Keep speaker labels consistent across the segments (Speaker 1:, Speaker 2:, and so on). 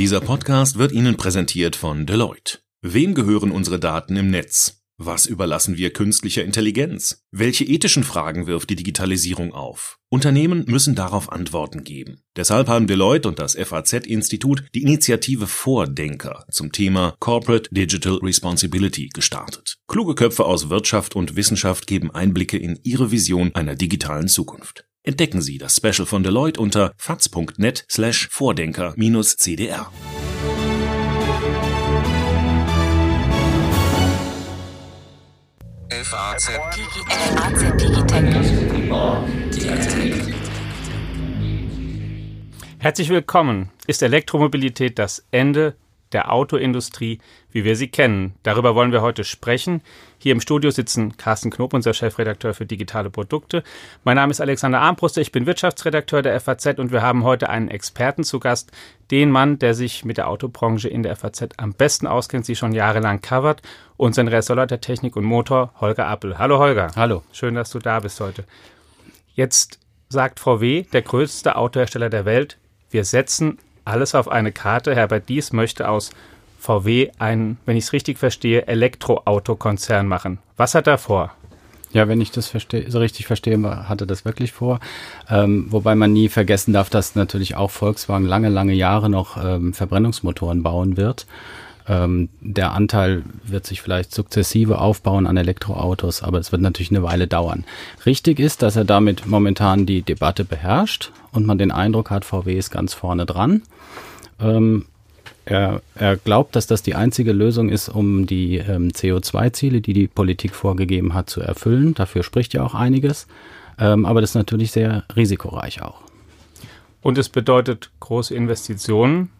Speaker 1: Dieser Podcast wird Ihnen präsentiert von Deloitte. Wem gehören unsere Daten im Netz? Was überlassen wir künstlicher Intelligenz? Welche ethischen Fragen wirft die Digitalisierung auf? Unternehmen müssen darauf Antworten geben. Deshalb haben Deloitte und das FAZ-Institut die Initiative Vordenker zum Thema Corporate Digital Responsibility gestartet. Kluge Köpfe aus Wirtschaft und Wissenschaft geben Einblicke in ihre Vision einer digitalen Zukunft. Entdecken Sie das Special von Deloitte unter faz.net slash Vordenker-CDR.
Speaker 2: FAZ
Speaker 3: Herzlich willkommen. Ist Elektromobilität das Ende der Autoindustrie, wie wir sie kennen? Darüber wollen wir heute sprechen. Hier im Studio sitzen Carsten Knob, unser Chefredakteur für digitale Produkte. Mein Name ist Alexander Armbruster, ich bin Wirtschaftsredakteur der FAZ und wir haben heute einen Experten zu Gast, den Mann, der sich mit der Autobranche in der FAZ am besten auskennt, sie schon jahrelang covert, unseren Ressort der Technik und Motor, Holger Appel. Hallo Holger.
Speaker 4: Hallo.
Speaker 3: Schön, dass du da bist heute. Jetzt sagt VW, der größte Autohersteller der Welt, wir setzen alles auf eine Karte. Herbert Dies möchte aus VW einen, wenn ich es richtig verstehe, Elektroautokonzern machen. Was hat er vor?
Speaker 4: Ja, wenn ich das verstehe, so richtig verstehe, hatte das wirklich vor. Ähm, wobei man nie vergessen darf, dass natürlich auch Volkswagen lange, lange Jahre noch ähm, Verbrennungsmotoren bauen wird. Ähm, der Anteil wird sich vielleicht sukzessive aufbauen an Elektroautos, aber es wird natürlich eine Weile dauern. Richtig ist, dass er damit momentan die Debatte beherrscht und man den Eindruck hat, VW ist ganz vorne dran. Ähm, er, er, glaubt, dass das die einzige Lösung ist, um die ähm, CO2-Ziele, die die Politik vorgegeben hat, zu erfüllen. Dafür spricht ja auch einiges. Ähm, aber das ist natürlich sehr risikoreich auch.
Speaker 3: Und es bedeutet große Investitionen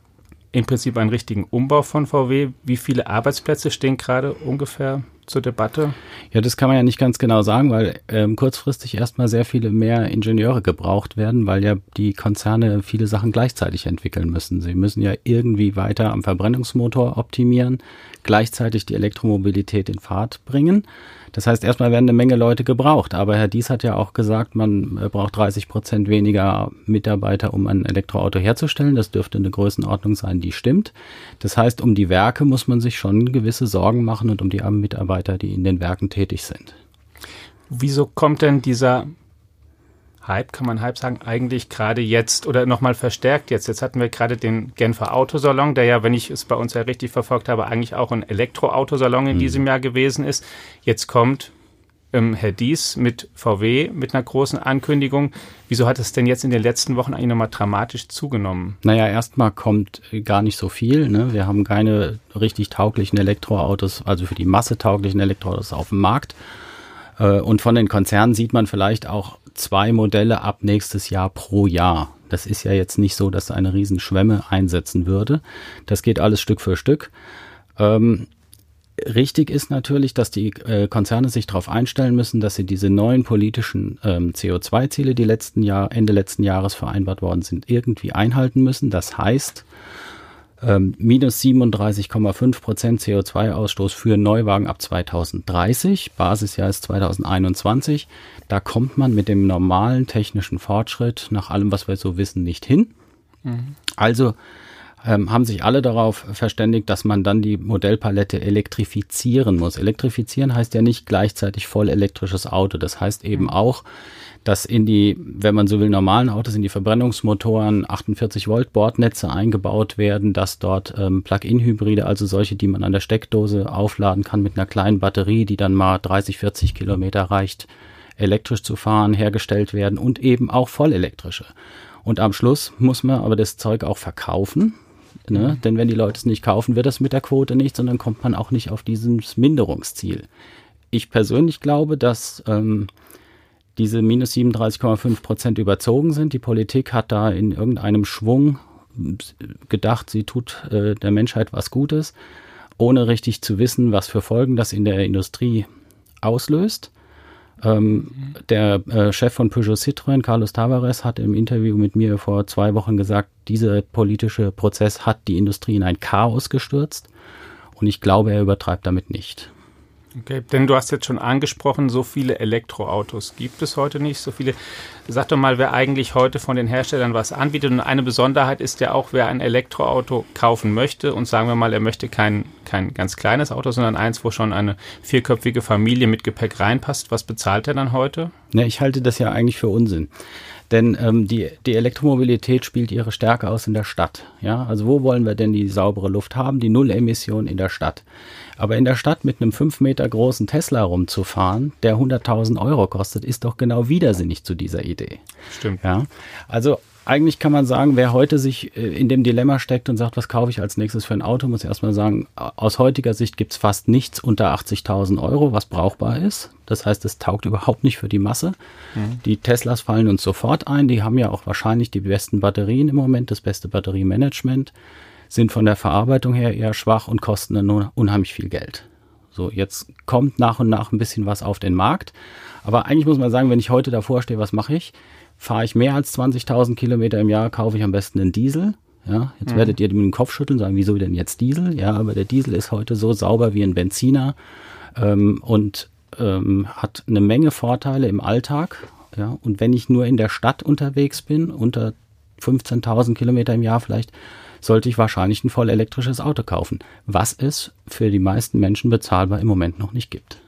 Speaker 3: im Prinzip einen richtigen Umbau von VW. Wie viele Arbeitsplätze stehen gerade ungefähr zur Debatte?
Speaker 4: Ja, das kann man ja nicht ganz genau sagen, weil ähm, kurzfristig erstmal sehr viele mehr Ingenieure gebraucht werden, weil ja die Konzerne viele Sachen gleichzeitig entwickeln müssen. Sie müssen ja irgendwie weiter am Verbrennungsmotor optimieren, gleichzeitig die Elektromobilität in Fahrt bringen. Das heißt, erstmal werden eine Menge Leute gebraucht. Aber Herr Dies hat ja auch gesagt, man äh, braucht 30 Prozent weniger Mitarbeiter, um ein Elektroauto herzustellen. Das dürfte eine Größenordnung sein, die stimmt. Das heißt, um die Werke muss man sich schon gewisse Sorgen machen und um die armen Mitarbeiter, die in den Werken tätig sind.
Speaker 3: Wieso kommt denn dieser Hype, kann man Hype sagen, eigentlich gerade jetzt oder nochmal verstärkt jetzt. Jetzt hatten wir gerade den Genfer Autosalon, der ja, wenn ich es bei uns ja richtig verfolgt habe, eigentlich auch ein Elektroautosalon in mhm. diesem Jahr gewesen ist. Jetzt kommt ähm, Herr Dies mit VW mit einer großen Ankündigung. Wieso hat es denn jetzt in den letzten Wochen eigentlich nochmal dramatisch zugenommen?
Speaker 4: Naja, erstmal kommt gar nicht so viel. Ne? Wir haben keine richtig tauglichen Elektroautos, also für die Masse tauglichen Elektroautos auf dem Markt. Äh, und von den Konzernen sieht man vielleicht auch zwei Modelle ab nächstes Jahr pro Jahr. Das ist ja jetzt nicht so, dass eine Riesenschwemme einsetzen würde. Das geht alles Stück für Stück. Ähm, richtig ist natürlich, dass die äh, Konzerne sich darauf einstellen müssen, dass sie diese neuen politischen ähm, CO2-Ziele, die letzten Jahr, Ende letzten Jahres vereinbart worden sind, irgendwie einhalten müssen. Das heißt, ähm, minus 37,5 Prozent CO2-Ausstoß für Neuwagen ab 2030. Basisjahr ist 2021. Da kommt man mit dem normalen technischen Fortschritt nach allem, was wir so wissen, nicht hin. Mhm. Also ähm, haben sich alle darauf verständigt, dass man dann die Modellpalette elektrifizieren muss. Elektrifizieren heißt ja nicht gleichzeitig voll elektrisches Auto. Das heißt eben mhm. auch, dass in die, wenn man so will, normalen Autos, in die Verbrennungsmotoren 48 Volt Bordnetze eingebaut werden, dass dort ähm, Plug-in-Hybride, also solche, die man an der Steckdose aufladen kann mit einer kleinen Batterie, die dann mal 30, 40 Kilometer reicht, elektrisch zu fahren, hergestellt werden und eben auch vollelektrische. Und am Schluss muss man aber das Zeug auch verkaufen. Ne? Mhm. Denn wenn die Leute es nicht kaufen, wird das mit der Quote nicht, sondern kommt man auch nicht auf dieses Minderungsziel. Ich persönlich glaube, dass ähm, diese minus 37,5 Prozent überzogen sind. Die Politik hat da in irgendeinem Schwung gedacht, sie tut äh, der Menschheit was Gutes, ohne richtig zu wissen, was für Folgen das in der Industrie auslöst. Ähm, mhm. Der äh, Chef von Peugeot Citroën, Carlos Tavares, hat im Interview mit mir vor zwei Wochen gesagt, dieser politische Prozess hat die Industrie in ein Chaos gestürzt und ich glaube, er übertreibt damit nicht.
Speaker 3: Okay, denn du hast jetzt schon angesprochen, so viele Elektroautos gibt es heute nicht, so viele. Sag doch mal, wer eigentlich heute von den Herstellern was anbietet. Und eine Besonderheit ist ja auch, wer ein Elektroauto kaufen möchte und sagen wir mal, er möchte kein, kein ganz kleines Auto, sondern eins, wo schon eine vierköpfige Familie mit Gepäck reinpasst. Was bezahlt er dann heute?
Speaker 4: Ja, ich halte das ja eigentlich für Unsinn. Denn ähm, die, die Elektromobilität spielt ihre Stärke aus in der Stadt. Ja, also wo wollen wir denn die saubere Luft haben? Die Nullemission in der Stadt. Aber in der Stadt mit einem fünf Meter großen Tesla rumzufahren, der 100.000 Euro kostet, ist doch genau widersinnig zu dieser Idee.
Speaker 3: Stimmt.
Speaker 4: Ja, also eigentlich kann man sagen, wer heute sich äh, in dem Dilemma steckt und sagt, was kaufe ich als nächstes für ein Auto, muss erstmal sagen, aus heutiger Sicht gibt es fast nichts unter 80.000 Euro, was brauchbar ist. Das heißt, es taugt überhaupt nicht für die Masse. Mhm. Die Teslas fallen uns sofort ein. Die haben ja auch wahrscheinlich die besten Batterien im Moment, das beste Batteriemanagement, sind von der Verarbeitung her eher schwach und kosten dann unheimlich viel Geld. So, jetzt kommt nach und nach ein bisschen was auf den Markt. Aber eigentlich muss man sagen, wenn ich heute davor stehe, was mache ich? Fahre ich mehr als 20.000 Kilometer im Jahr, kaufe ich am besten einen Diesel. Ja, jetzt mhm. werdet ihr mit dem Kopf schütteln, sagen, wieso denn jetzt Diesel? Ja, aber der Diesel ist heute so sauber wie ein Benziner ähm, und ähm, hat eine Menge Vorteile im Alltag. Ja, und wenn ich nur in der Stadt unterwegs bin, unter 15.000 Kilometer im Jahr vielleicht, sollte ich wahrscheinlich ein voll elektrisches Auto kaufen, was es für die meisten Menschen bezahlbar im Moment noch nicht gibt.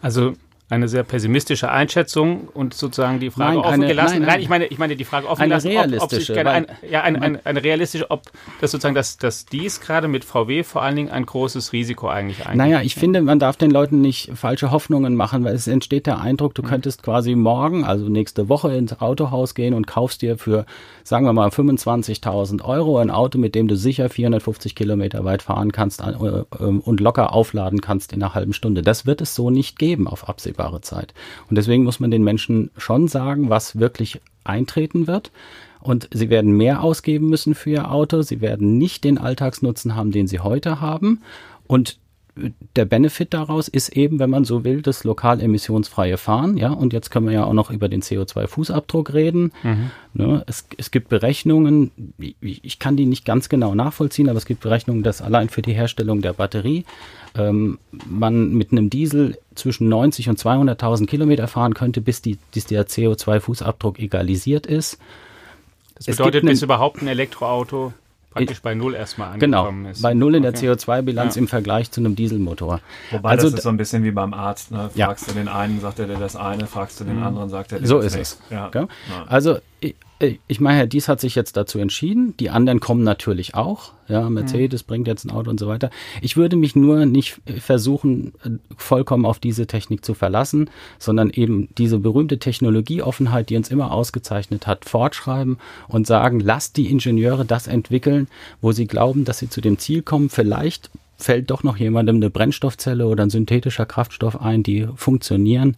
Speaker 3: Also eine sehr pessimistische Einschätzung und sozusagen die Frage
Speaker 4: nein,
Speaker 3: offen
Speaker 4: eine,
Speaker 3: gelassen.
Speaker 4: Nein, nein,
Speaker 3: nein, ich meine, ich meine die Frage offen
Speaker 4: eine
Speaker 3: gelassen,
Speaker 4: realistische,
Speaker 3: ob, ob sich gerne ein, ja, eine, eine, eine, realistische, ob das sozusagen, dass, dass dies gerade mit VW vor allen Dingen ein großes Risiko eigentlich eingeht.
Speaker 4: Naja, ich finde, man darf den Leuten nicht falsche Hoffnungen machen, weil es entsteht der Eindruck, du mhm. könntest quasi morgen, also nächste Woche ins Autohaus gehen und kaufst dir für, sagen wir mal, 25.000 Euro ein Auto, mit dem du sicher 450 Kilometer weit fahren kannst äh, ähm, und locker aufladen kannst in einer halben Stunde. Das wird es so nicht geben auf absehbare Zeit. Und deswegen muss man den Menschen schon sagen, was wirklich eintreten wird. Und sie werden mehr ausgeben müssen für ihr Auto. Sie werden nicht den Alltagsnutzen haben, den sie heute haben. Und der Benefit daraus ist eben, wenn man so will, das lokal emissionsfreie Fahren. Ja, und jetzt können wir ja auch noch über den CO2-Fußabdruck reden. Mhm. Ne, es, es gibt Berechnungen, ich kann die nicht ganz genau nachvollziehen, aber es gibt Berechnungen, dass allein für die Herstellung der Batterie ähm, man mit einem Diesel zwischen 90 und 200.000 Kilometer fahren könnte, bis, die, bis der CO2-Fußabdruck egalisiert ist.
Speaker 3: Das bedeutet, bis überhaupt ein Elektroauto praktisch bei Null erstmal
Speaker 4: genau, angekommen genau, ist. Bei Null in der CO2-Bilanz ja. im Vergleich zu einem Dieselmotor.
Speaker 2: Wobei also, das ist so ein bisschen wie beim Arzt. Ne? Fragst ja. du den einen, sagt er dir das eine, fragst du den mhm. anderen, sagt er dir
Speaker 4: so das So ist es. Ja. Also ich meine, Herr Dies hat sich jetzt dazu entschieden. Die anderen kommen natürlich auch. Ja, Mercedes mhm. bringt jetzt ein Auto und so weiter. Ich würde mich nur nicht versuchen, vollkommen auf diese Technik zu verlassen, sondern eben diese berühmte Technologieoffenheit, die uns immer ausgezeichnet hat, fortschreiben und sagen, lasst die Ingenieure das entwickeln, wo sie glauben, dass sie zu dem Ziel kommen. Vielleicht fällt doch noch jemandem eine Brennstoffzelle oder ein synthetischer Kraftstoff ein, die funktionieren.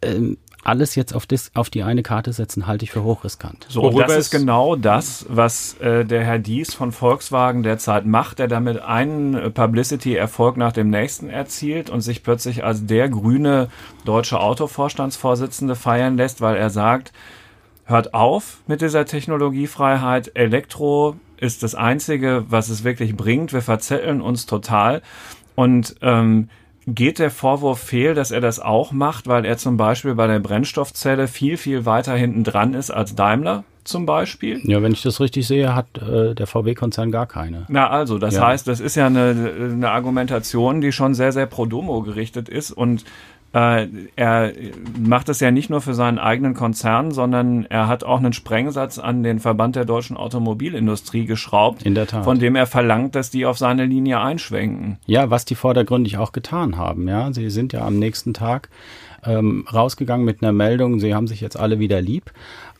Speaker 4: Ähm, alles jetzt auf, das, auf die eine Karte setzen, halte ich für hochriskant.
Speaker 2: So, und das ist genau das, was äh, der Herr Dies von Volkswagen derzeit macht, der damit einen äh, Publicity-Erfolg nach dem nächsten erzielt und sich plötzlich als der grüne deutsche Autovorstandsvorsitzende feiern lässt, weil er sagt, hört auf mit dieser Technologiefreiheit, Elektro ist das Einzige, was es wirklich bringt, wir verzetteln uns total. Und ähm, geht der Vorwurf fehl, dass er das auch macht, weil er zum Beispiel bei der Brennstoffzelle viel, viel weiter hinten dran ist als Daimler zum Beispiel.
Speaker 4: Ja, wenn ich das richtig sehe, hat äh, der VW-Konzern gar keine.
Speaker 2: Na also, das ja. heißt, das ist ja eine, eine Argumentation, die schon sehr, sehr pro domo gerichtet ist und äh, er macht es ja nicht nur für seinen eigenen Konzern, sondern er hat auch einen Sprengsatz an den Verband der deutschen Automobilindustrie geschraubt,
Speaker 4: In der Tat.
Speaker 2: von dem er verlangt, dass die auf seine Linie einschwenken.
Speaker 4: Ja, was die vordergründig auch getan haben. Ja, sie sind ja am nächsten Tag ähm, rausgegangen mit einer Meldung, sie haben sich jetzt alle wieder lieb.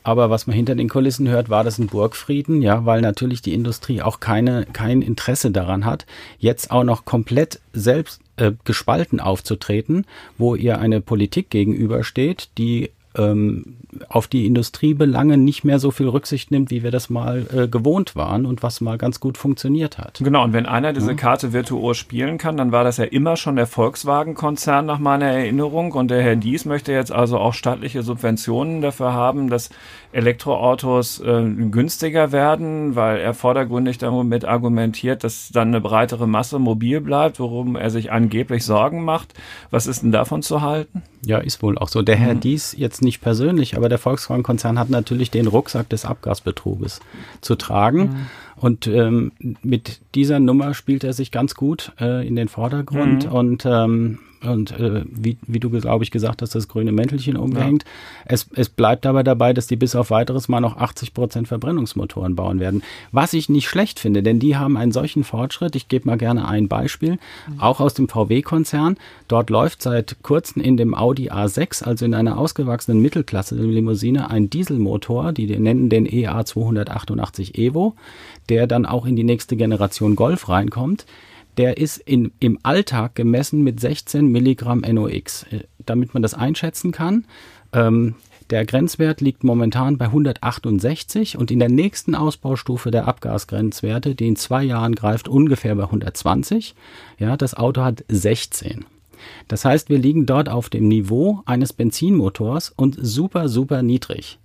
Speaker 4: Aber was man hinter den Kulissen hört, war das ein Burgfrieden, ja, weil natürlich die Industrie auch keine, kein Interesse daran hat, jetzt auch noch komplett selbst äh, gespalten aufzutreten, wo ihr eine Politik gegenübersteht, die ähm, auf die Industriebelange nicht mehr so viel Rücksicht nimmt, wie wir das mal äh, gewohnt waren und was mal ganz gut funktioniert hat.
Speaker 2: Genau, und wenn einer diese Karte virtuos spielen kann, dann war das ja immer schon der Volkswagen-Konzern nach meiner Erinnerung. Und der Herr Dies möchte jetzt also auch staatliche Subventionen dafür haben, dass Elektroautos äh, günstiger werden, weil er vordergründig damit argumentiert, dass dann eine breitere Masse mobil bleibt, worum er sich angeblich Sorgen macht. Was ist denn davon zu halten?
Speaker 4: Ja, ist wohl auch so. Der Herr mhm. Dies jetzt nicht persönlich, aber der Volkswagen-Konzern hat natürlich den Rucksack des Abgasbetruges zu tragen. Mhm. Und ähm, mit dieser Nummer spielt er sich ganz gut äh, in den Vordergrund mhm. und ähm, und äh, wie, wie du, glaube ich, gesagt hast, das grüne Mäntelchen umgehängt. Ja. Es, es bleibt aber dabei, dass die bis auf weiteres mal noch 80 Prozent Verbrennungsmotoren bauen werden. Was ich nicht schlecht finde, denn die haben einen solchen Fortschritt. Ich gebe mal gerne ein Beispiel, mhm. auch aus dem VW-Konzern. Dort läuft seit kurzem in dem Audi A6, also in einer ausgewachsenen Mittelklasse-Limousine, ein Dieselmotor, die nennen den EA 288 Evo, der dann auch in die nächste Generation Golf reinkommt der ist in, im Alltag gemessen mit 16 Milligramm NOx. Äh, damit man das einschätzen kann, ähm, der Grenzwert liegt momentan bei 168 und in der nächsten Ausbaustufe der Abgasgrenzwerte, die in zwei Jahren greift, ungefähr bei 120. Ja, das Auto hat 16. Das heißt, wir liegen dort auf dem Niveau eines Benzinmotors und super, super niedrig.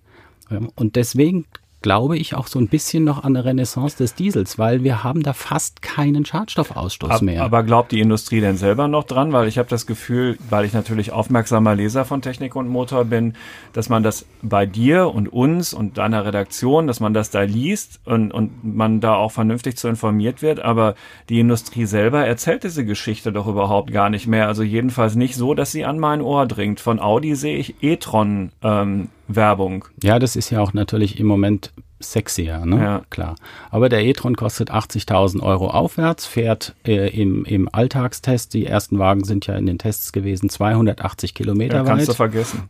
Speaker 4: Und deswegen glaube ich, auch so ein bisschen noch an eine Renaissance des Diesels, weil wir haben da fast keinen Schadstoffausstoß
Speaker 2: Ab,
Speaker 4: mehr.
Speaker 2: Aber glaubt die Industrie denn selber noch dran? Weil ich habe das Gefühl, weil ich natürlich aufmerksamer Leser von Technik und Motor bin, dass man das bei dir und uns und deiner Redaktion, dass man das da liest und, und man da auch vernünftig zu informiert wird. Aber die Industrie selber erzählt diese Geschichte doch überhaupt gar nicht mehr. Also jedenfalls nicht so, dass sie an mein Ohr dringt. Von Audi sehe ich e-tron ähm, Werbung.
Speaker 4: Ja, das ist ja auch natürlich im Moment sexier, ne? Ja. Klar. Aber der e-tron kostet 80.000 Euro aufwärts, fährt äh, im, im Alltagstest, die ersten Wagen sind ja in den Tests gewesen, 280 Kilometer ja,
Speaker 2: weit. Kannst du vergessen.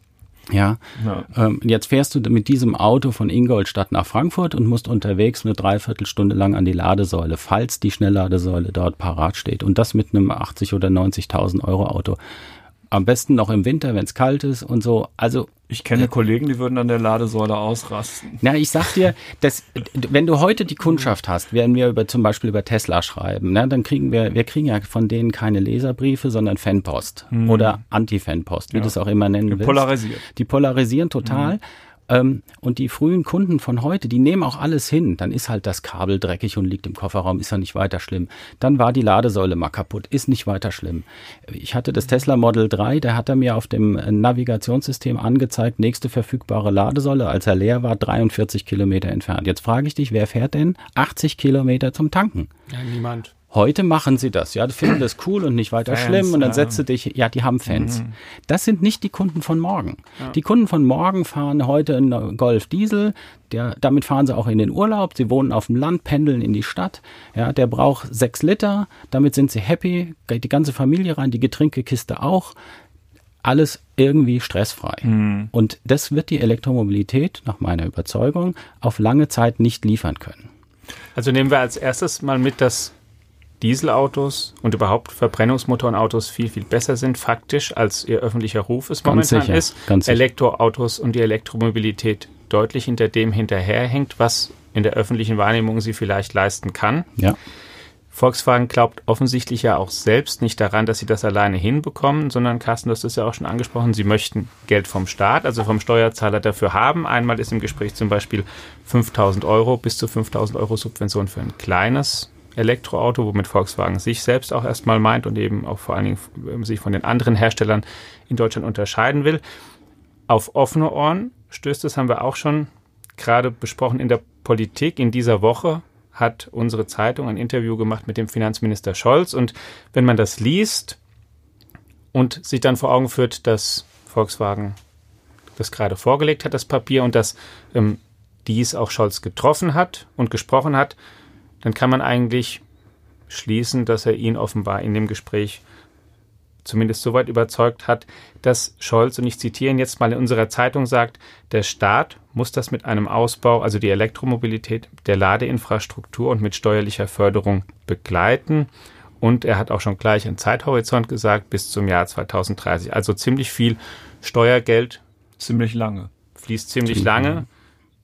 Speaker 4: Ja. ja. Ähm, jetzt fährst du mit diesem Auto von Ingolstadt nach Frankfurt und musst unterwegs eine Dreiviertelstunde lang an die Ladesäule, falls die Schnellladesäule dort parat steht. Und das mit einem 80 oder 90.000 Euro Auto. Am besten noch im Winter, wenn es kalt ist und so. Also
Speaker 2: ich kenne äh, Kollegen, die würden an der Ladesäule ausrasten.
Speaker 4: Na, ich sag dir, dass, wenn du heute die Kundschaft hast, werden wir über, zum Beispiel über Tesla schreiben, ne, dann kriegen wir, wir kriegen ja von denen keine Leserbriefe, sondern Fanpost hm. oder Anti-Fanpost, wie ja. du es auch immer nennen die willst.
Speaker 2: Polarisiert.
Speaker 4: Die polarisieren total. Hm. Ähm, und die frühen Kunden von heute, die nehmen auch alles hin. Dann ist halt das Kabel dreckig und liegt im Kofferraum, ist ja nicht weiter schlimm. Dann war die Ladesäule mal kaputt, ist nicht weiter schlimm. Ich hatte das Tesla Model 3, der hat er mir auf dem Navigationssystem angezeigt, nächste verfügbare Ladesäule, als er leer war, 43 Kilometer entfernt. Jetzt frage ich dich, wer fährt denn 80 Kilometer zum Tanken?
Speaker 2: Ja, niemand.
Speaker 4: Heute machen sie das, ja, finden das cool und nicht weiter Fans, schlimm und dann ja. setzt du dich, ja, die haben Fans. Mhm. Das sind nicht die Kunden von morgen. Ja. Die Kunden von morgen fahren heute einen Golf Diesel, der, damit fahren sie auch in den Urlaub, sie wohnen auf dem Land, pendeln in die Stadt, ja, der braucht sechs Liter, damit sind sie happy, geht die ganze Familie rein, die Getränkekiste auch, alles irgendwie stressfrei. Mhm. Und das wird die Elektromobilität, nach meiner Überzeugung, auf lange Zeit nicht liefern können.
Speaker 3: Also nehmen wir als erstes mal mit, dass Dieselautos und überhaupt Verbrennungsmotorenautos viel, viel besser sind, faktisch, als ihr öffentlicher Ruf es momentan sicher, ist. Elektroautos und die Elektromobilität deutlich hinter dem hinterherhängt, was in der öffentlichen Wahrnehmung sie vielleicht leisten kann.
Speaker 4: Ja.
Speaker 3: Volkswagen glaubt offensichtlich ja auch selbst nicht daran, dass sie das alleine hinbekommen, sondern Carsten, du hast es ja auch schon angesprochen, sie möchten Geld vom Staat, also vom Steuerzahler dafür haben. Einmal ist im Gespräch zum Beispiel 5000 Euro bis zu 5000 Euro Subvention für ein kleines Elektroauto, womit Volkswagen sich selbst auch erstmal meint und eben auch vor allen Dingen ähm, sich von den anderen Herstellern in Deutschland unterscheiden will. Auf offene Ohren stößt es, haben wir auch schon gerade besprochen in der Politik. In dieser Woche hat unsere Zeitung ein Interview gemacht mit dem Finanzminister Scholz und wenn man das liest und sich dann vor Augen führt, dass Volkswagen das gerade vorgelegt hat, das Papier, und dass ähm, dies auch Scholz getroffen hat und gesprochen hat, dann kann man eigentlich schließen, dass er ihn offenbar in dem Gespräch zumindest so weit überzeugt hat, dass Scholz, und ich zitiere ihn jetzt mal in unserer Zeitung, sagt, der Staat muss das mit einem Ausbau, also die Elektromobilität, der Ladeinfrastruktur und mit steuerlicher Förderung begleiten. Und er hat auch schon gleich einen Zeithorizont gesagt, bis zum Jahr 2030. Also ziemlich viel Steuergeld.
Speaker 2: Ziemlich lange.
Speaker 3: fließt ziemlich lange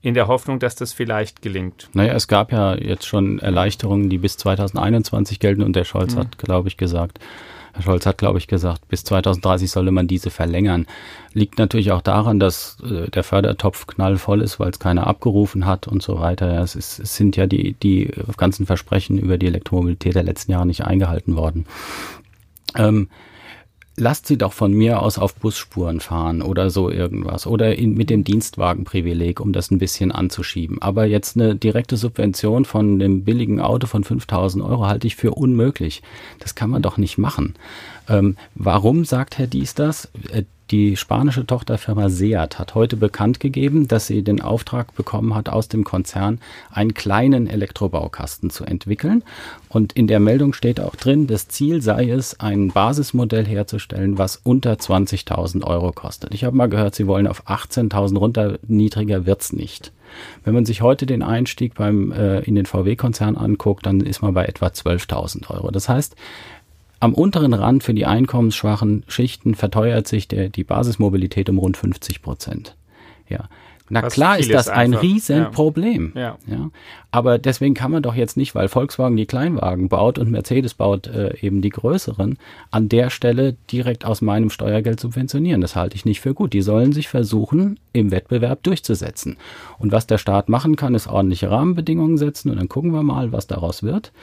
Speaker 3: in der Hoffnung, dass das vielleicht gelingt.
Speaker 4: Naja, es gab ja jetzt schon Erleichterungen, die bis 2021 gelten und der Scholz mhm. hat, glaube ich, gesagt, Herr Scholz hat, glaube ich, gesagt, bis 2030 solle man diese verlängern. Liegt natürlich auch daran, dass äh, der Fördertopf knallvoll ist, weil es keiner abgerufen hat und so weiter. Ja, es, ist, es sind ja die, die ganzen Versprechen über die Elektromobilität der letzten Jahre nicht eingehalten worden. Ähm, lasst sie doch von mir aus auf Busspuren fahren oder so irgendwas oder in, mit dem Dienstwagenprivileg, um das ein bisschen anzuschieben. Aber jetzt eine direkte Subvention von dem billigen Auto von 5000 Euro halte ich für unmöglich. Das kann man doch nicht machen. Ähm, warum sagt Herr Dies das? Äh, die spanische Tochterfirma Seat hat heute bekannt gegeben, dass sie den Auftrag bekommen hat, aus dem Konzern einen kleinen Elektrobaukasten zu entwickeln. Und in der Meldung steht auch drin, das Ziel sei es, ein Basismodell herzustellen, was unter 20.000 Euro kostet. Ich habe mal gehört, sie wollen auf 18.000 runter, niedriger wird's nicht. Wenn man sich heute den Einstieg beim, äh, in den VW-Konzern anguckt, dann ist man bei etwa 12.000 Euro. Das heißt, am unteren Rand für die einkommensschwachen Schichten verteuert sich der, die Basismobilität um rund 50 Prozent. Ja. Na Was klar ist das ein Riesenproblem. Ja. ja. Aber deswegen kann man doch jetzt nicht, weil Volkswagen die Kleinwagen baut und Mercedes baut äh, eben die größeren, an der Stelle direkt aus meinem Steuergeld subventionieren. Das halte ich nicht für gut. Die sollen sich versuchen, im Wettbewerb durchzusetzen. Und was der Staat machen kann, ist ordentliche Rahmenbedingungen setzen und dann gucken wir mal, was daraus wird.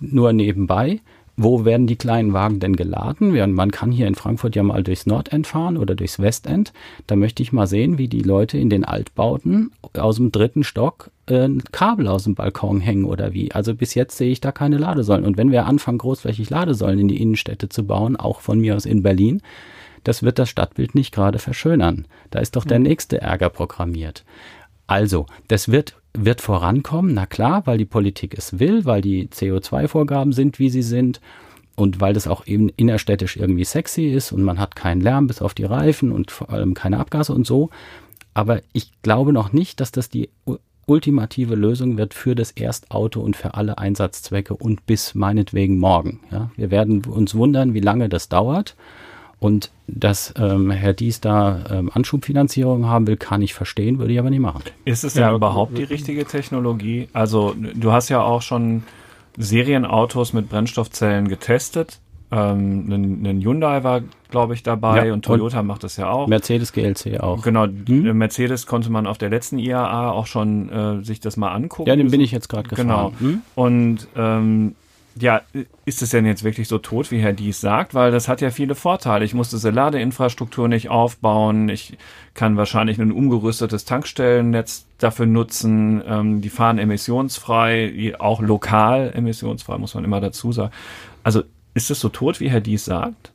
Speaker 4: Nur nebenbei wo werden die kleinen Wagen denn geladen? Man kann hier in Frankfurt ja mal durchs Nordend fahren oder durchs Westend. Da möchte ich mal sehen, wie die Leute in den Altbauten aus dem dritten Stock äh, ein Kabel aus dem Balkon hängen oder wie. Also bis jetzt sehe ich da keine Ladesäulen. Und wenn wir anfangen, großflächig Ladesäulen in die Innenstädte zu bauen, auch von mir aus in Berlin, das wird das Stadtbild nicht gerade verschönern. Da ist doch der nächste Ärger programmiert. Also, das wird wird vorankommen, na klar, weil die Politik es will, weil die CO2-Vorgaben sind, wie sie sind und weil das auch eben innerstädtisch irgendwie sexy ist und man hat keinen Lärm bis auf die Reifen und vor allem keine Abgase und so. Aber ich glaube noch nicht, dass das die ultimative Lösung wird für das Erstauto und für alle Einsatzzwecke und bis meinetwegen morgen. Ja, wir werden uns wundern, wie lange das dauert. Und dass ähm, Herr Dies da ähm, Anschubfinanzierung haben will, kann ich verstehen, würde ich aber nicht machen.
Speaker 2: Ist es denn ja, überhaupt die richtige Technologie? Also du hast ja auch schon Serienautos mit Brennstoffzellen getestet. Ähm, ein, ein Hyundai war, glaube ich, dabei ja, und Toyota und macht das ja auch.
Speaker 4: Mercedes GLC auch.
Speaker 2: Genau, hm? Mercedes konnte man auf der letzten IAA auch schon äh, sich das mal angucken.
Speaker 4: Ja, den bin ich jetzt gerade gefahren.
Speaker 2: Genau. Hm? Und ähm, ja, ist es denn jetzt wirklich so tot, wie Herr Dies sagt? Weil das hat ja viele Vorteile. Ich muss diese Ladeinfrastruktur nicht aufbauen. Ich kann wahrscheinlich ein umgerüstetes Tankstellennetz dafür nutzen. Ähm, die fahren emissionsfrei, auch lokal emissionsfrei, muss man immer dazu sagen. Also ist es so tot, wie Herr Dies sagt?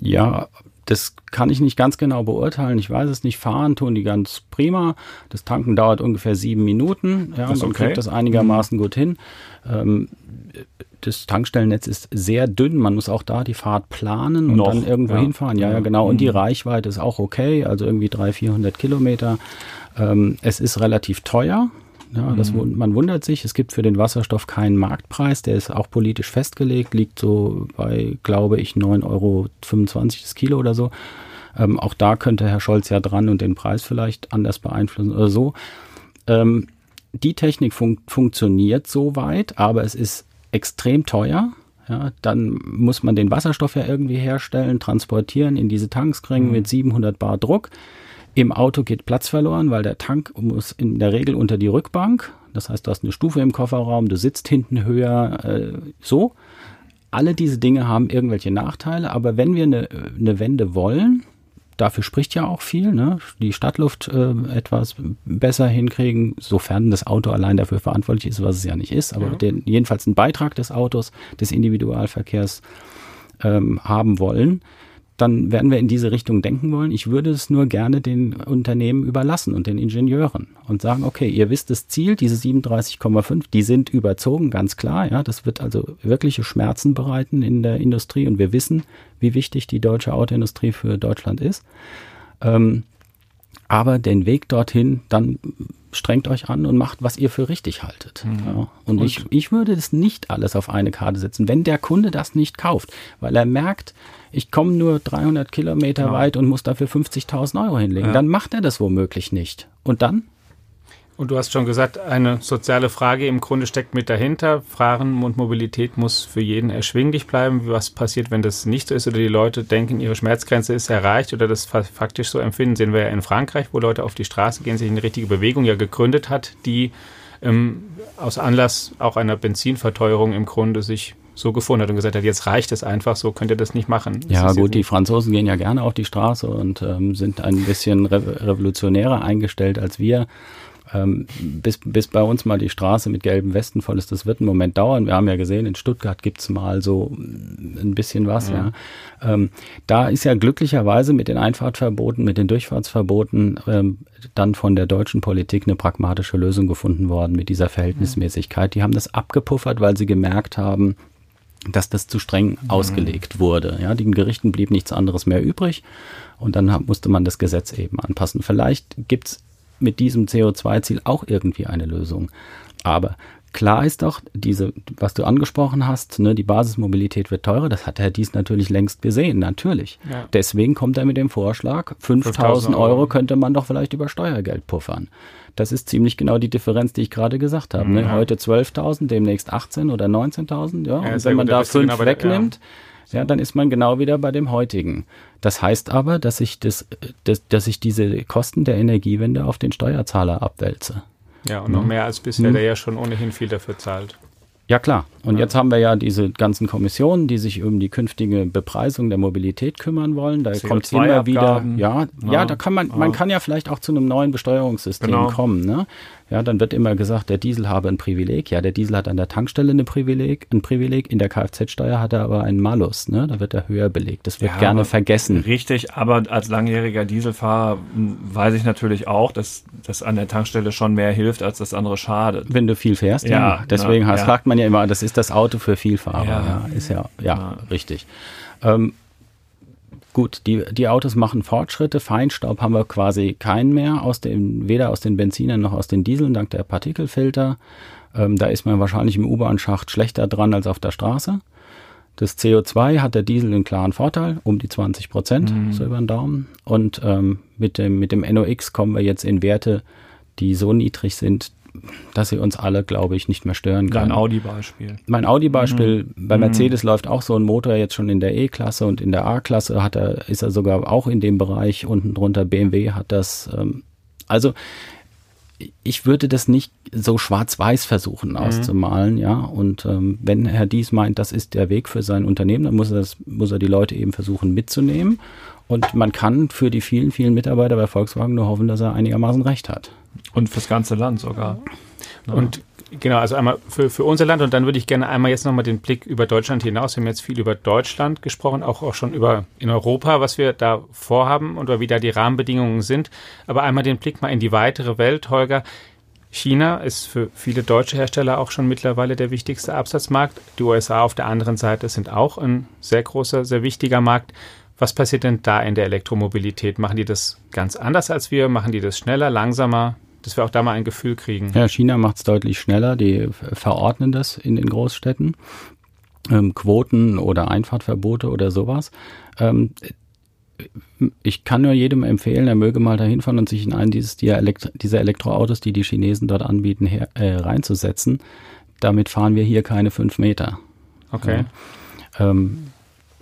Speaker 4: Ja, das kann ich nicht ganz genau beurteilen. Ich weiß es nicht. Fahren tun die ganz prima. Das Tanken dauert ungefähr sieben Minuten. Ja, das man okay. kriegt das einigermaßen mhm. gut hin. Ähm, das Tankstellennetz ist sehr dünn. Man muss auch da die Fahrt planen und Noch, dann irgendwo ja. hinfahren. Ja, ja, genau. Und die mhm. Reichweite ist auch okay. Also irgendwie 300, 400 Kilometer. Ähm, es ist relativ teuer. Ja, das, mhm. man wundert sich, es gibt für den Wasserstoff keinen Marktpreis, der ist auch politisch festgelegt, liegt so bei, glaube ich, 9,25 Euro das Kilo oder so. Ähm, auch da könnte Herr Scholz ja dran und den Preis vielleicht anders beeinflussen oder so. Ähm, die Technik fun funktioniert soweit, aber es ist extrem teuer. Ja, dann muss man den Wasserstoff ja irgendwie herstellen, transportieren, in diese Tanks kriegen mhm. mit 700 Bar Druck. Im Auto geht Platz verloren, weil der Tank muss in der Regel unter die Rückbank. Das heißt, du hast eine Stufe im Kofferraum, du sitzt hinten höher, äh, so. Alle diese Dinge haben irgendwelche Nachteile, aber wenn wir eine, eine Wende wollen, dafür spricht ja auch viel, ne? die Stadtluft äh, etwas besser hinkriegen, sofern das Auto allein dafür verantwortlich ist, was es ja nicht ist, aber ja. den, jedenfalls einen Beitrag des Autos, des Individualverkehrs ähm, haben wollen, dann werden wir in diese Richtung denken wollen. Ich würde es nur gerne den Unternehmen überlassen und den Ingenieuren und sagen, okay, ihr wisst das Ziel, diese 37,5, die sind überzogen, ganz klar. Ja, das wird also wirkliche Schmerzen bereiten in der Industrie und wir wissen, wie wichtig die deutsche Autoindustrie für Deutschland ist. Ähm, Aber den Weg dorthin, dann strengt euch an und macht, was ihr für richtig haltet. Mhm. Ja. Und, und, ich, ich würde das nicht alles auf eine Karte setzen, wenn der Kunde das nicht kauft, weil er merkt, ich komme nur 300 Kilometer genau. weit und muss dafür 50.000 Euro hinlegen. Ja. Dann macht er das womöglich nicht. Und dann?
Speaker 3: Und du hast schon gesagt, eine soziale Frage im Grunde steckt mit dahinter. Fahren und Mobilität muss für jeden erschwinglich bleiben. Was passiert, wenn das nicht so ist oder die Leute denken, ihre Schmerzgrenze ist erreicht oder das faktisch so empfinden? Sehen wir ja in Frankreich, wo Leute auf die Straße gehen, sich eine richtige Bewegung ja gegründet hat, die ähm, aus Anlass auch einer Benzinverteuerung im Grunde sich so gefunden hat und gesagt hat, jetzt reicht es einfach, so könnt ihr das nicht machen. Das
Speaker 4: ja gut, die Franzosen gehen ja gerne auf die Straße und ähm, sind ein bisschen revolutionärer eingestellt als wir. Ähm, bis, bis bei uns mal die Straße mit gelben Westen voll ist, das wird einen Moment dauern. Wir haben ja gesehen, in Stuttgart gibt's mal so ein bisschen was. Ja. ja. Ähm, da ist ja glücklicherweise mit den Einfahrtverboten, mit den Durchfahrtsverboten ähm, dann von der deutschen Politik eine pragmatische Lösung gefunden worden mit dieser Verhältnismäßigkeit. Die haben das abgepuffert, weil sie gemerkt haben, dass das zu streng mhm. ausgelegt wurde. Ja, den Gerichten blieb nichts anderes mehr übrig und dann musste man das Gesetz eben anpassen. Vielleicht gibt's mit diesem CO2-Ziel auch irgendwie eine Lösung. Aber klar ist doch, diese, was du angesprochen hast, ne, die Basismobilität wird teurer, das hat Herr Dies natürlich längst gesehen, natürlich. Ja. Deswegen kommt er mit dem Vorschlag, 5000 Euro könnte man doch vielleicht über Steuergeld puffern. Das ist ziemlich genau die Differenz, die ich gerade gesagt habe. Ne? Ja. Heute 12.000, demnächst 18 oder 19.000. Ja, ja und wenn man da fünf genau wegnimmt, ja. Ja, dann ist man genau wieder bei dem heutigen. Das heißt aber, dass ich, das, das, dass ich diese Kosten der Energiewende auf den Steuerzahler abwälze.
Speaker 3: Ja, und noch mehr als bisher, hm. der ja schon ohnehin viel dafür zahlt.
Speaker 4: Ja klar. Und ja. jetzt haben wir ja diese ganzen Kommissionen, die sich um die künftige Bepreisung der Mobilität kümmern wollen. Da kommt immer wieder, ja, ja, ja, da kann man, man kann ja vielleicht auch zu einem neuen Besteuerungssystem genau. kommen. Ne? Ja, dann wird immer gesagt, der Diesel habe ein Privileg. Ja, der Diesel hat an der Tankstelle ein Privileg, ein Privileg. In der Kfz-Steuer hat er aber einen Malus. Ne? Da wird er höher belegt. Das wird ja, gerne vergessen.
Speaker 2: Richtig, aber als langjähriger Dieselfahrer weiß ich natürlich auch, dass das an der Tankstelle schon mehr hilft, als das andere schadet.
Speaker 4: Wenn du viel fährst, ja. ja. Deswegen na, ja. fragt man ja immer, das ist das Auto für Vielfahrer. Ja, ja ist ja, ja, richtig. Ähm, Gut, die, die Autos machen Fortschritte. Feinstaub haben wir quasi keinen mehr, aus dem, weder aus den Benzinern noch aus den Dieseln, dank der Partikelfilter. Ähm, da ist man wahrscheinlich im U-Bahn-Schacht schlechter dran als auf der Straße. Das CO2 hat der Diesel einen klaren Vorteil, um die 20 Prozent, mhm. so über den Daumen. Und ähm, mit, dem, mit dem NOx kommen wir jetzt in Werte, die so niedrig sind, dass sie uns alle, glaube ich, nicht mehr stören kann.
Speaker 2: Dein Audi-Beispiel.
Speaker 4: Mein Audi-Beispiel, mhm. bei Mercedes mhm. läuft auch so ein Motor jetzt schon in der E-Klasse und in der A-Klasse hat er, ist er sogar auch in dem Bereich unten drunter. BMW hat das. Ähm, also ich würde das nicht so schwarz-weiß versuchen mhm. auszumalen, ja. Und ähm, wenn Herr Dies meint, das ist der Weg für sein Unternehmen, dann muss er, das, muss er die Leute eben versuchen mitzunehmen. Und man kann für die vielen, vielen Mitarbeiter bei Volkswagen nur hoffen, dass er einigermaßen recht hat.
Speaker 2: Und fürs ganze Land sogar.
Speaker 3: Ja. Und genau, also einmal für, für unser Land und dann würde ich gerne einmal jetzt nochmal den Blick über Deutschland hinaus. Wir haben jetzt viel über Deutschland gesprochen, auch, auch schon über in Europa, was wir da vorhaben und wie da die Rahmenbedingungen sind. Aber einmal den Blick mal in die weitere Welt, Holger. China ist für viele deutsche Hersteller auch schon mittlerweile der wichtigste Absatzmarkt. Die USA auf der anderen Seite sind auch ein sehr großer, sehr wichtiger Markt. Was passiert denn da in der Elektromobilität? Machen die das ganz anders als wir? Machen die das schneller, langsamer? Dass wir auch da mal ein Gefühl kriegen.
Speaker 4: Ja, China macht es deutlich schneller. Die verordnen das in den Großstädten. Ähm, Quoten oder Einfahrtverbote oder sowas. Ähm, ich kann nur jedem empfehlen, er möge mal dahin fahren und sich in einen dieses, dieser, Elektro dieser Elektroautos, die die Chinesen dort anbieten, her, äh, reinzusetzen. Damit fahren wir hier keine fünf Meter.
Speaker 3: Okay.
Speaker 4: Ja. Ähm,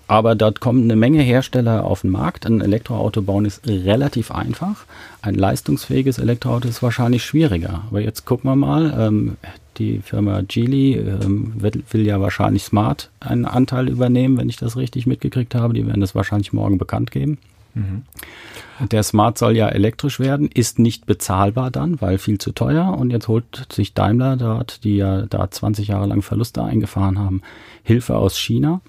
Speaker 4: aber dort kommen eine Menge Hersteller auf den Markt. Ein Elektroauto bauen ist relativ einfach. Ein leistungsfähiges Elektroauto ist wahrscheinlich schwieriger. Aber jetzt gucken wir mal. Ähm, die Firma Geely ähm, will, will, ja wahrscheinlich Smart einen Anteil übernehmen, wenn ich das richtig mitgekriegt habe. Die werden das wahrscheinlich morgen bekannt geben. Mhm. Der Smart soll ja elektrisch werden, ist nicht bezahlbar dann, weil viel zu teuer. Und jetzt holt sich Daimler dort, die ja da 20 Jahre lang Verluste eingefahren haben, Hilfe aus China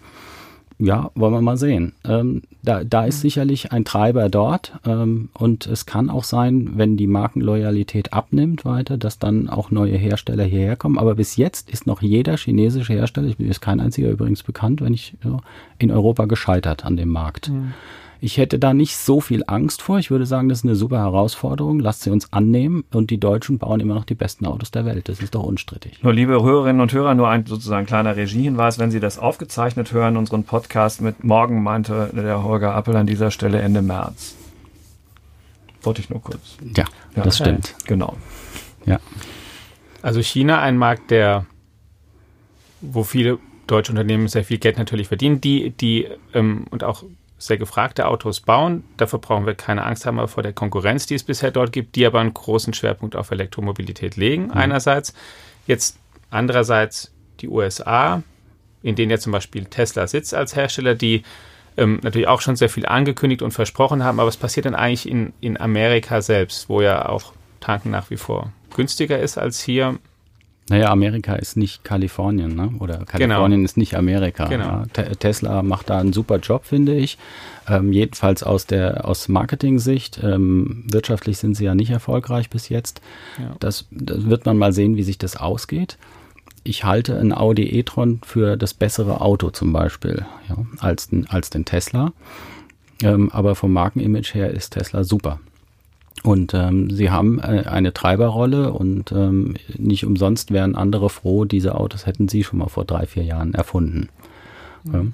Speaker 4: ja, wollen wir mal sehen. Ähm, da, da ist sicherlich ein Treiber dort ähm, und es kann auch sein, wenn die Markenloyalität abnimmt weiter, dass dann auch neue Hersteller hierher kommen. Aber bis jetzt ist noch jeder chinesische Hersteller, ich bin jetzt kein einziger übrigens bekannt, wenn ich so, in Europa gescheitert an dem Markt. Mhm. Ich hätte da nicht so viel Angst vor. Ich würde sagen, das ist eine super Herausforderung. Lasst sie uns annehmen. Und die Deutschen bauen immer noch die besten Autos der Welt. Das ist doch unstrittig.
Speaker 2: Nur liebe Hörerinnen und Hörer, nur ein sozusagen kleiner Regiehinweis. Wenn Sie das aufgezeichnet hören, unseren Podcast mit morgen meinte der Holger Appel an dieser Stelle Ende März. Wollte ich nur kurz.
Speaker 4: Ja, ja das stimmt.
Speaker 2: Genau.
Speaker 3: Ja. Also China, ein Markt, der, wo viele deutsche Unternehmen sehr viel Geld natürlich verdienen, die, die ähm, und auch sehr gefragte Autos bauen. Dafür brauchen wir keine Angst haben vor der Konkurrenz, die es bisher dort gibt, die aber einen großen Schwerpunkt auf Elektromobilität legen, mhm. einerseits. Jetzt andererseits die USA, in denen ja zum Beispiel Tesla sitzt als Hersteller, die ähm, natürlich auch schon sehr viel angekündigt und versprochen haben, aber was passiert denn eigentlich in, in Amerika selbst, wo ja auch Tanken nach wie vor günstiger ist als hier?
Speaker 4: Naja, Amerika ist nicht Kalifornien, ne? oder genau. Kalifornien genau. ist nicht Amerika. Genau. Ja. Tesla macht da einen super Job, finde ich. Ähm, jedenfalls aus der aus Marketing-Sicht. Ähm, wirtschaftlich sind sie ja nicht erfolgreich bis jetzt. Ja. Das, das wird man mal sehen, wie sich das ausgeht. Ich halte ein Audi e-tron für das bessere Auto zum Beispiel ja, als, als den Tesla. Ähm, aber vom Markenimage her ist Tesla super. Und ähm, sie haben äh, eine Treiberrolle und ähm, nicht umsonst wären andere froh, diese Autos hätten sie schon mal vor drei, vier Jahren erfunden. Mhm.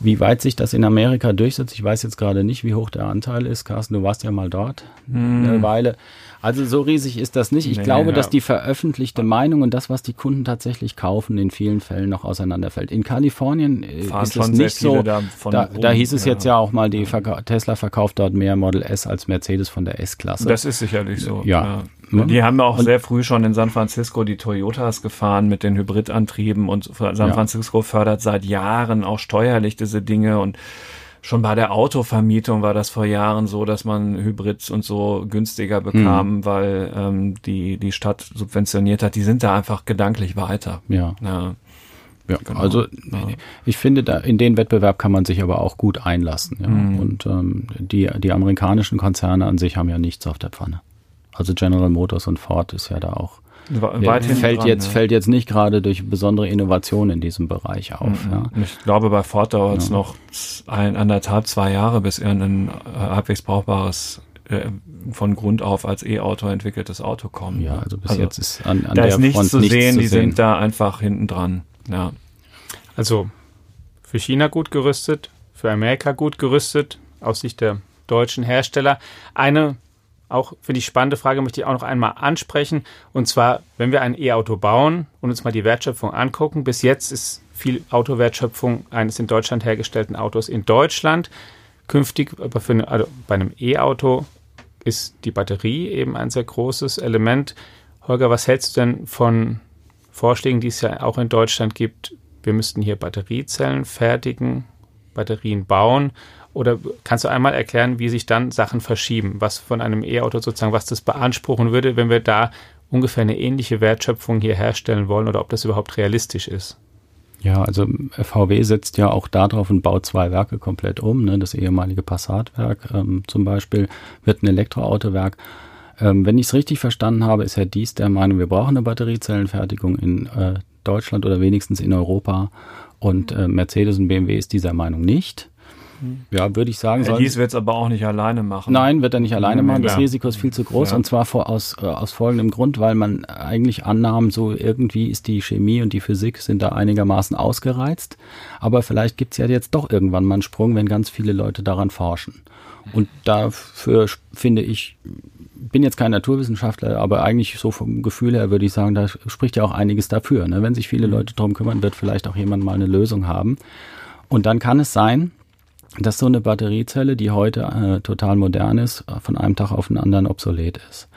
Speaker 4: Wie weit sich das in Amerika durchsetzt, ich weiß jetzt gerade nicht, wie hoch der Anteil ist. Carsten, du warst ja mal dort mhm. eine Weile. Also so riesig ist das nicht. Ich nee, glaube, ja. dass die veröffentlichte Meinung und das, was die Kunden tatsächlich kaufen, in vielen Fällen noch auseinanderfällt. In Kalifornien äh, Fahren ist es nicht so. Da, da, da, hieß es ja. jetzt ja auch mal, die Verka Tesla verkauft dort mehr Model S als Mercedes von der S-Klasse.
Speaker 2: Das ist sicherlich so.
Speaker 4: Ja.
Speaker 2: ja. Die haben auch und sehr früh schon in San Francisco die Toyotas gefahren mit den Hybridantrieben und San Francisco fördert seit Jahren auch steuerlich diese Dinge und schon bei der Autovermietung war das vor Jahren so, dass man Hybrids und so günstiger bekam, mhm. weil ähm, die, die Stadt subventioniert hat. Die sind da einfach gedanklich weiter.
Speaker 4: Ja. ja. Ja, genau. also ja. ich finde, da in den Wettbewerb kann man sich aber auch gut einlassen. Ja. Mhm. Und ähm, die, die amerikanischen Konzerne an sich haben ja nichts auf der Pfanne. Also General Motors und Ford ist ja da auch Weit fällt dran, jetzt ja. fällt jetzt nicht gerade durch besondere Innovation in diesem Bereich auf. Mhm. Ja.
Speaker 2: Ich glaube, bei Ford dauert es ja. noch ein, anderthalb, zwei Jahre, bis er ein äh, halbwegs brauchbares äh, von Grund auf als E-Auto entwickeltes Auto kommt.
Speaker 4: Ja, also bis also, jetzt ist an, an
Speaker 2: da
Speaker 4: der
Speaker 2: ist nichts Front zu nichts sehen, zu die sehen. sind da einfach hinten dran. Ja.
Speaker 3: Also für China gut gerüstet, für Amerika gut gerüstet, aus Sicht der deutschen Hersteller. Eine auch finde ich spannende Frage, möchte ich auch noch einmal ansprechen. Und zwar, wenn wir ein E-Auto bauen und uns mal die Wertschöpfung angucken, bis jetzt ist viel Autowertschöpfung eines in Deutschland hergestellten Autos in Deutschland. Künftig, aber für eine, also bei einem E-Auto ist die Batterie eben ein sehr großes Element. Holger, was hältst du denn von Vorschlägen, die es ja auch in Deutschland gibt? Wir müssten hier Batteriezellen fertigen, Batterien bauen oder kannst du einmal erklären, wie sich dann Sachen verschieben, was von einem E-Auto sozusagen, was das beanspruchen würde, wenn wir da ungefähr eine ähnliche Wertschöpfung hier herstellen wollen oder ob das überhaupt realistisch ist?
Speaker 4: Ja, also VW setzt ja auch darauf und baut zwei Werke komplett um. Ne? Das ehemalige Passatwerk ähm, zum Beispiel wird ein Elektroautowerk. Ähm, wenn ich es richtig verstanden habe, ist Herr Dies der Meinung, wir brauchen eine Batteriezellenfertigung in äh, Deutschland oder wenigstens in Europa. Und äh, Mercedes und BMW ist dieser Meinung nicht. Ja, würde ich sagen.
Speaker 2: Herr Dies wird es aber auch nicht alleine machen.
Speaker 4: Nein, wird er nicht alleine machen. Das ja. Risiko ist viel zu groß. Ja. Und zwar vor, aus, äh, aus folgendem Grund, weil man eigentlich annahm, so irgendwie ist die Chemie und die Physik sind da einigermaßen ausgereizt. Aber vielleicht gibt es ja jetzt doch irgendwann mal einen Sprung, wenn ganz viele Leute daran forschen. Und dafür finde ich, bin jetzt kein Naturwissenschaftler, aber eigentlich so vom Gefühl her würde ich sagen, da spricht ja auch einiges dafür. Ne? Wenn sich viele mhm. Leute darum kümmern, wird vielleicht auch jemand mal eine Lösung haben. Und dann kann es sein, dass so eine Batteriezelle, die heute äh, total modern ist, von einem Tag auf den anderen obsolet ist.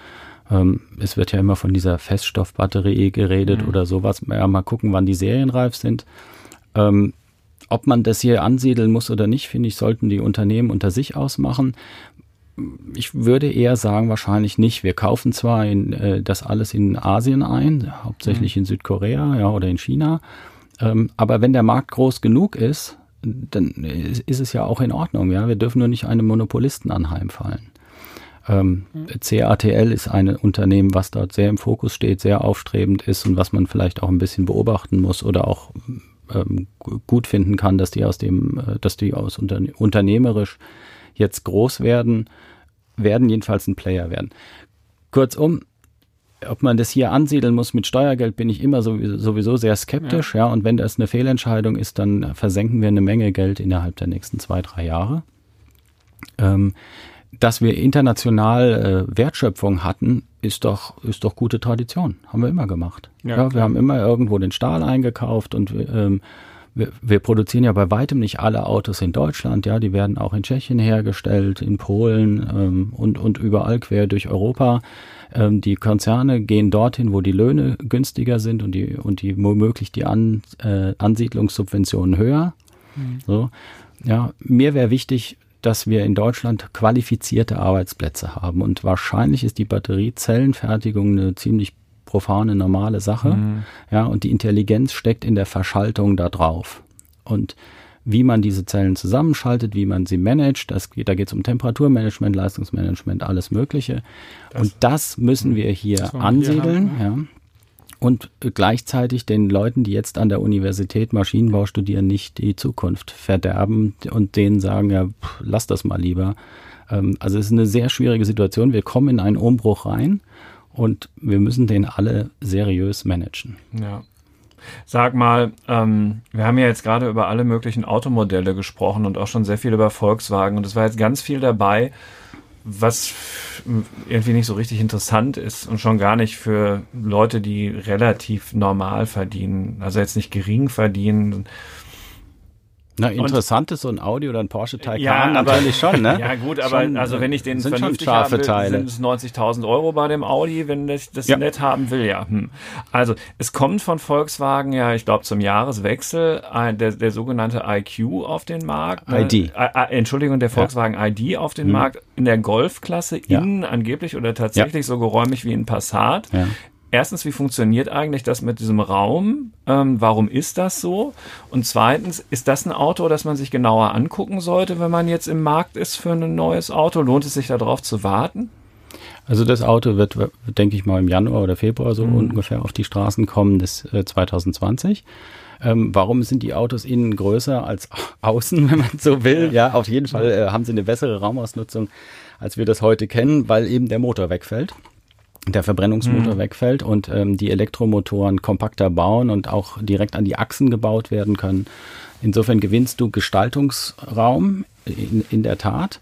Speaker 4: Ähm, es wird ja immer von dieser Feststoffbatterie geredet mhm. oder sowas. Ja, mal gucken, wann die serienreif sind. Ähm, ob man das hier ansiedeln muss oder nicht, finde ich, sollten die Unternehmen unter sich ausmachen. Ich würde eher sagen, wahrscheinlich nicht. Wir kaufen zwar in, äh, das alles in Asien ein, hauptsächlich mhm. in Südkorea ja, oder in China, ähm, aber wenn der Markt groß genug ist, dann ist es ja auch in Ordnung. Ja, wir dürfen nur nicht einem Monopolisten anheimfallen. Ähm, mhm. CATL ist ein Unternehmen, was dort sehr im Fokus steht, sehr aufstrebend ist und was man vielleicht auch ein bisschen beobachten muss oder auch ähm, gut finden kann, dass die aus dem, äh, dass die aus unter, unternehmerisch jetzt groß werden, werden jedenfalls ein Player werden. Kurzum, ob man das hier ansiedeln muss mit Steuergeld, bin ich immer sowieso, sehr skeptisch. Ja. ja. und wenn das eine Fehlentscheidung ist, dann versenken wir eine Menge Geld innerhalb der nächsten zwei, drei Jahre. Ähm, dass wir international äh, Wertschöpfung hatten, ist doch, ist doch gute Tradition. Haben wir immer gemacht. Ja, ja wir haben immer irgendwo den Stahl eingekauft und ähm, wir, wir, produzieren ja bei weitem nicht alle Autos in Deutschland. Ja, die werden auch in Tschechien hergestellt, in Polen ähm, und, und überall quer durch Europa. Ähm, die Konzerne gehen dorthin, wo die Löhne günstiger sind und die, und die womöglich die An, äh, Ansiedlungssubventionen höher. Mhm. So. Ja, mir wäre wichtig, dass wir in Deutschland qualifizierte Arbeitsplätze haben. Und wahrscheinlich ist die Batteriezellenfertigung eine ziemlich profane, normale Sache. Mhm. Ja, und die Intelligenz steckt in der Verschaltung da drauf. Und wie man diese Zellen zusammenschaltet, wie man sie managt, das, da geht es um Temperaturmanagement, Leistungsmanagement, alles Mögliche. Das, und das müssen wir hier ansiedeln. Hier haben, ja und gleichzeitig den Leuten, die jetzt an der Universität Maschinenbau studieren, nicht die Zukunft verderben und denen sagen, ja, pff, lass das mal lieber. Ähm, also es ist eine sehr schwierige Situation. Wir kommen in einen Umbruch rein und wir müssen den alle seriös managen.
Speaker 2: Ja. Sag mal, ähm, wir haben ja jetzt gerade über alle möglichen Automodelle gesprochen und auch schon sehr viel über Volkswagen und es war jetzt ganz viel dabei, was irgendwie nicht so richtig interessant ist und schon gar nicht für Leute, die relativ normal verdienen, also jetzt nicht gering verdienen,
Speaker 4: na, interessant ist so ein Audi oder ein Porsche Taycan ja, natürlich schon, ne?
Speaker 2: Ja, gut, aber schon, also wenn ich den
Speaker 4: sind vernünftig haben will,
Speaker 2: sind es 90.000 Euro bei dem Audi, wenn ich das ja. nett haben will, ja. Hm. Also, es kommt von Volkswagen ja, ich glaube, zum Jahreswechsel ein, der, der sogenannte IQ auf den Markt.
Speaker 4: Ne? ID.
Speaker 2: Äh, äh, Entschuldigung, der Volkswagen ja. ID auf den hm. Markt in der Golfklasse, innen angeblich oder tatsächlich so geräumig wie ein Passat. Erstens, wie funktioniert eigentlich das mit diesem Raum? Ähm, warum ist das so? Und zweitens, ist das ein Auto, das man sich genauer angucken sollte, wenn man jetzt im Markt ist für ein neues Auto? Lohnt es sich darauf zu warten?
Speaker 4: Also das Auto wird, denke ich mal, im Januar oder Februar so mhm. ungefähr auf die Straßen kommen, das äh, 2020. Ähm, warum sind die Autos innen größer als außen, wenn man so will? Ja, auf jeden Fall äh, haben sie eine bessere Raumausnutzung, als wir das heute kennen, weil eben der Motor wegfällt der Verbrennungsmotor mhm. wegfällt und ähm, die Elektromotoren kompakter bauen und auch direkt an die Achsen gebaut werden können. Insofern gewinnst du Gestaltungsraum in, in der Tat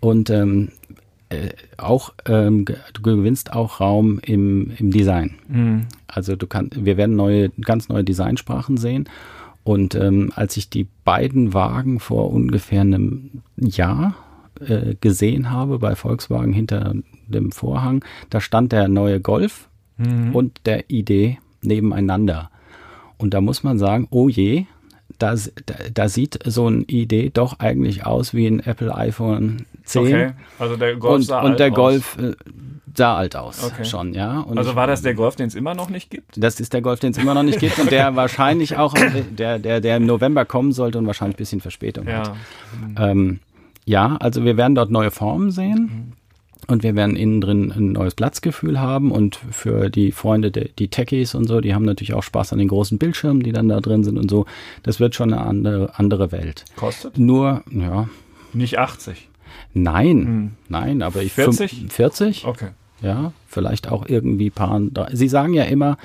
Speaker 4: und ähm, äh, auch ähm, du gewinnst auch Raum im, im Design. Mhm. Also du kannst, wir werden neue, ganz neue Designsprachen sehen. Und ähm, als ich die beiden Wagen vor ungefähr einem Jahr äh, gesehen habe bei Volkswagen hinter dem Vorhang, da stand der neue Golf mhm. und der ID nebeneinander. Und da muss man sagen, oh je, da, da, da, sieht so ein ID doch eigentlich aus wie ein Apple iPhone 10. Okay,
Speaker 2: also der Golf
Speaker 4: und,
Speaker 2: sah
Speaker 4: und alt der Golf äh, sah alt aus okay. schon, ja. Und
Speaker 2: also war das der Golf, den es immer noch nicht gibt?
Speaker 4: Das ist der Golf, den es immer noch nicht gibt und der wahrscheinlich auch, der, der, der im November kommen sollte und wahrscheinlich ein bisschen Verspätung ja. hat. Ähm, ja, also wir werden dort neue Formen sehen. Mhm. Und wir werden innen drin ein neues Platzgefühl haben. Und für die Freunde, die Techies und so, die haben natürlich auch Spaß an den großen Bildschirmen, die dann da drin sind und so. Das wird schon eine andere, andere Welt.
Speaker 2: Kostet?
Speaker 4: Nur, ja.
Speaker 2: Nicht 80.
Speaker 4: Nein, hm. nein, aber ich
Speaker 2: 40?
Speaker 4: 40?
Speaker 2: Okay.
Speaker 4: Ja, vielleicht auch irgendwie paar. Sie sagen ja immer,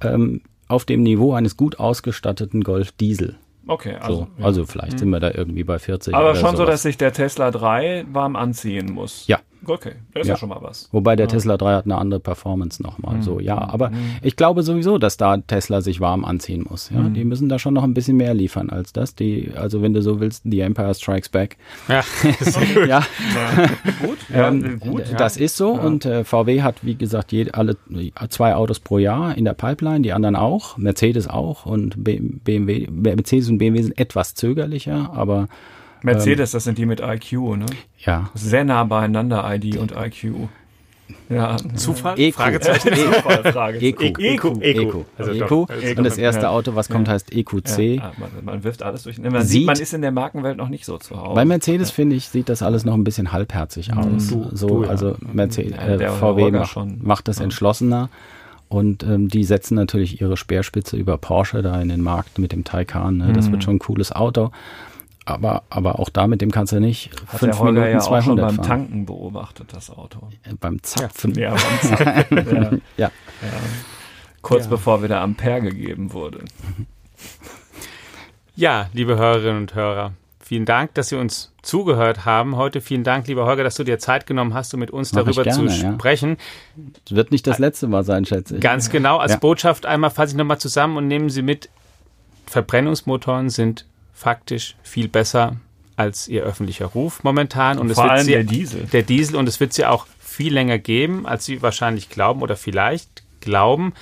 Speaker 4: ähm, auf dem Niveau eines gut ausgestatteten Golf Diesel.
Speaker 2: Okay,
Speaker 4: also, so, ja. also vielleicht hm. sind wir da irgendwie bei 40.
Speaker 2: Aber schon so, dass sich der Tesla 3 warm anziehen muss.
Speaker 4: Ja,
Speaker 2: Okay, das ist ja. ja, schon mal was.
Speaker 4: Wobei der ja. Tesla 3 hat eine andere Performance nochmal. Mhm. So, ja, aber mhm. ich glaube sowieso, dass da Tesla sich warm anziehen muss. Ja, mhm. die müssen da schon noch ein bisschen mehr liefern als das. Die, also wenn du so willst, The Empire Strikes Back. Ja, gut. ja. gut. Ähm, gut. Das ist so und äh, VW hat, wie gesagt, jede, alle zwei Autos pro Jahr in der Pipeline, die anderen auch, Mercedes auch und BMW, Mercedes und BMW sind etwas zögerlicher, aber
Speaker 2: Mercedes, ähm, das sind die mit IQ, ne?
Speaker 4: Ja.
Speaker 2: Sehr nah beieinander, ID und IQ.
Speaker 4: Ja.
Speaker 2: Zufall?
Speaker 4: EQ.
Speaker 2: Fragezeichen.
Speaker 4: Zufall, Frage. EQ. EQ. EQ. Also EQ. Und das erste Auto, was kommt, heißt EQC.
Speaker 2: Ja, man, man, wirft alles durch. Man sieht, sieht, man ist in der Markenwelt noch nicht so zu Hause.
Speaker 4: Bei Mercedes, finde ich, sieht das alles noch ein bisschen halbherzig mhm. aus. Du, so, du, ja. Also Mercedes, äh, VW macht, macht das entschlossener. Und ähm, die setzen natürlich ihre Speerspitze über Porsche da in den Markt mit dem Taycan. Ne? Das mhm. wird schon ein cooles Auto. Aber, aber auch da mit dem kannst du nicht
Speaker 2: Hat
Speaker 4: fünf
Speaker 2: der Holger
Speaker 4: Minuten
Speaker 2: ja auch schon
Speaker 4: 200
Speaker 2: beim
Speaker 4: fahren.
Speaker 2: Tanken beobachtet, das Auto.
Speaker 4: Äh, Beim Zapfen.
Speaker 2: Ja, beim Tanken, ja.
Speaker 4: ja.
Speaker 2: Ja. Kurz
Speaker 3: Ja.
Speaker 2: bevor wieder Ampere gegeben wurde.
Speaker 3: Ja, liebe Hörerinnen und Hörer, vielen Dank, dass Sie uns zugehört haben heute. Vielen Dank, lieber Holger, dass du dir Zeit genommen hast, um mit uns
Speaker 4: Mach
Speaker 3: darüber
Speaker 4: gerne,
Speaker 3: zu
Speaker 4: ja.
Speaker 3: sprechen.
Speaker 4: Das wird nicht das letzte Mal sein, schätze ich.
Speaker 3: Ganz genau, als
Speaker 4: Ja.
Speaker 3: Botschaft einmal fasse ich nochmal zusammen und nehmen Sie mit, Verbrennungsmotoren sind faktisch viel besser als ihr öffentlicher Ruf momentan. Und es
Speaker 2: Vor allem
Speaker 3: sie,
Speaker 2: der Diesel.
Speaker 3: der Diesel und es wird sie auch viel länger geben, als Sie wahrscheinlich glauben oder vielleicht glauben.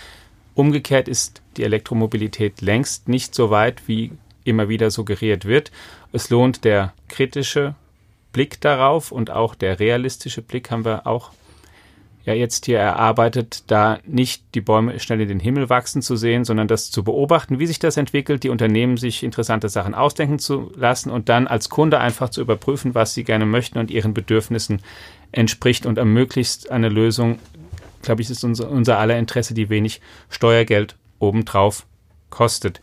Speaker 3: Umgekehrt ist die Elektromobilität längst nicht so weit, wie immer wieder suggeriert wird. Es lohnt der kritische Blick darauf und auch der realistische Blick haben wir auch ja jetzt hier erarbeitet, da nicht die Bäume schnell in den Himmel wachsen zu sehen, sondern das zu beobachten, wie sich das entwickelt, die Unternehmen sich interessante Sachen ausdenken zu lassen und dann als Kunde einfach zu überprüfen, was sie gerne möchten und ihren Bedürfnissen entspricht und ermöglicht eine Lösung, glaube ich, ist unser, unser aller Interesse, die wenig Steuergeld obendrauf kostet.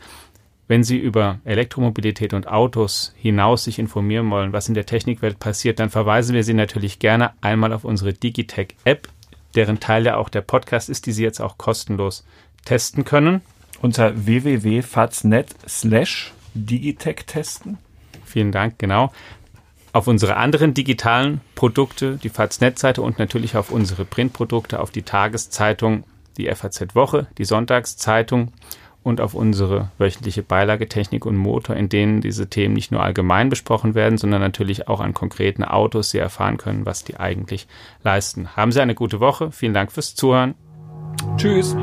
Speaker 3: Wenn Sie über Elektromobilität und Autos hinaus sich informieren wollen, was in der Technikwelt passiert, dann verweisen wir Sie natürlich gerne einmal auf unsere Digitech-App, deren Teil ja auch der Podcast ist, die Sie jetzt auch kostenlos testen können.
Speaker 2: Unter www.faz.net slash Digitech testen.
Speaker 3: Vielen Dank, genau. Auf unsere anderen digitalen Produkte, die FAZ-Net-Seite und natürlich auf unsere Printprodukte, auf die Tageszeitung, die FAZ-Woche, die Sonntagszeitung und auf unsere wöchentliche Beilage Technik und Motor, in denen diese Themen nicht nur allgemein besprochen werden, sondern natürlich auch an konkreten Autos Sie erfahren können, was die eigentlich leisten. Haben Sie eine gute Woche. Vielen Dank fürs Zuhören.
Speaker 2: Tschüss.